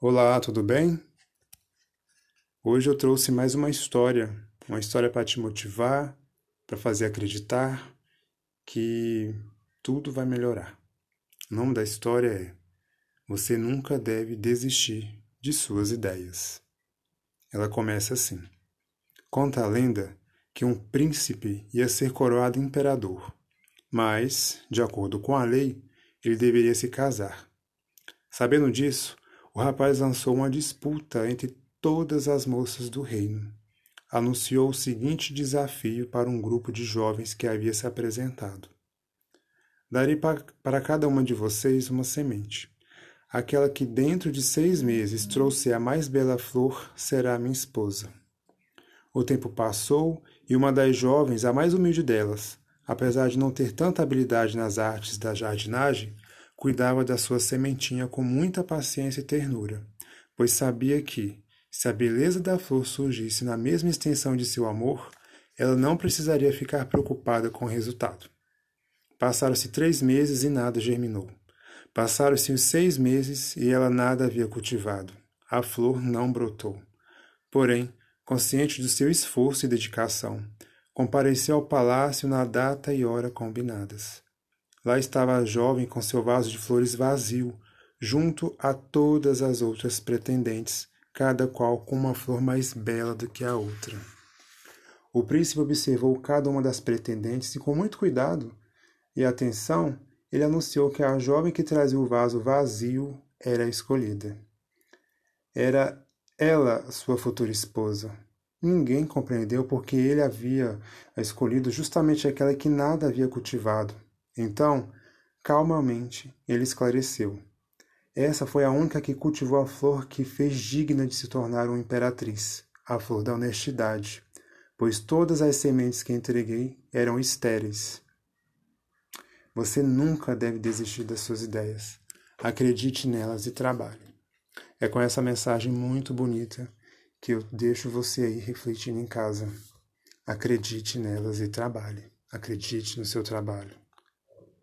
Olá, tudo bem? Hoje eu trouxe mais uma história, uma história para te motivar, para fazer acreditar que tudo vai melhorar. O nome da história é Você nunca deve desistir de suas ideias. Ela começa assim: Conta a lenda que um príncipe ia ser coroado imperador, mas, de acordo com a lei, ele deveria se casar. Sabendo disso, o rapaz lançou uma disputa entre todas as moças do reino. Anunciou o seguinte desafio para um grupo de jovens que havia se apresentado: Darei para cada uma de vocês uma semente. Aquela que dentro de seis meses trouxer a mais bela flor será minha esposa. O tempo passou e uma das jovens, a mais humilde delas, apesar de não ter tanta habilidade nas artes da jardinagem, cuidava da sua sementinha com muita paciência e ternura, pois sabia que, se a beleza da flor surgisse na mesma extensão de seu amor, ela não precisaria ficar preocupada com o resultado. Passaram-se três meses e nada germinou. Passaram-se os seis meses e ela nada havia cultivado. A flor não brotou. Porém, consciente do seu esforço e dedicação, compareceu ao palácio na data e hora combinadas. Lá estava a jovem com seu vaso de flores vazio, junto a todas as outras pretendentes, cada qual com uma flor mais bela do que a outra. O príncipe observou cada uma das pretendentes e, com muito cuidado e atenção, ele anunciou que a jovem que trazia o vaso vazio era a escolhida. Era ela sua futura esposa. Ninguém compreendeu porque ele havia escolhido justamente aquela que nada havia cultivado então, calmamente, ele esclareceu. Essa foi a única que cultivou a flor que fez digna de se tornar uma imperatriz, a flor da honestidade, pois todas as sementes que entreguei eram estéreis. Você nunca deve desistir das suas ideias. Acredite nelas e trabalhe. É com essa mensagem muito bonita que eu deixo você aí refletindo em casa. Acredite nelas e trabalhe. Acredite no seu trabalho.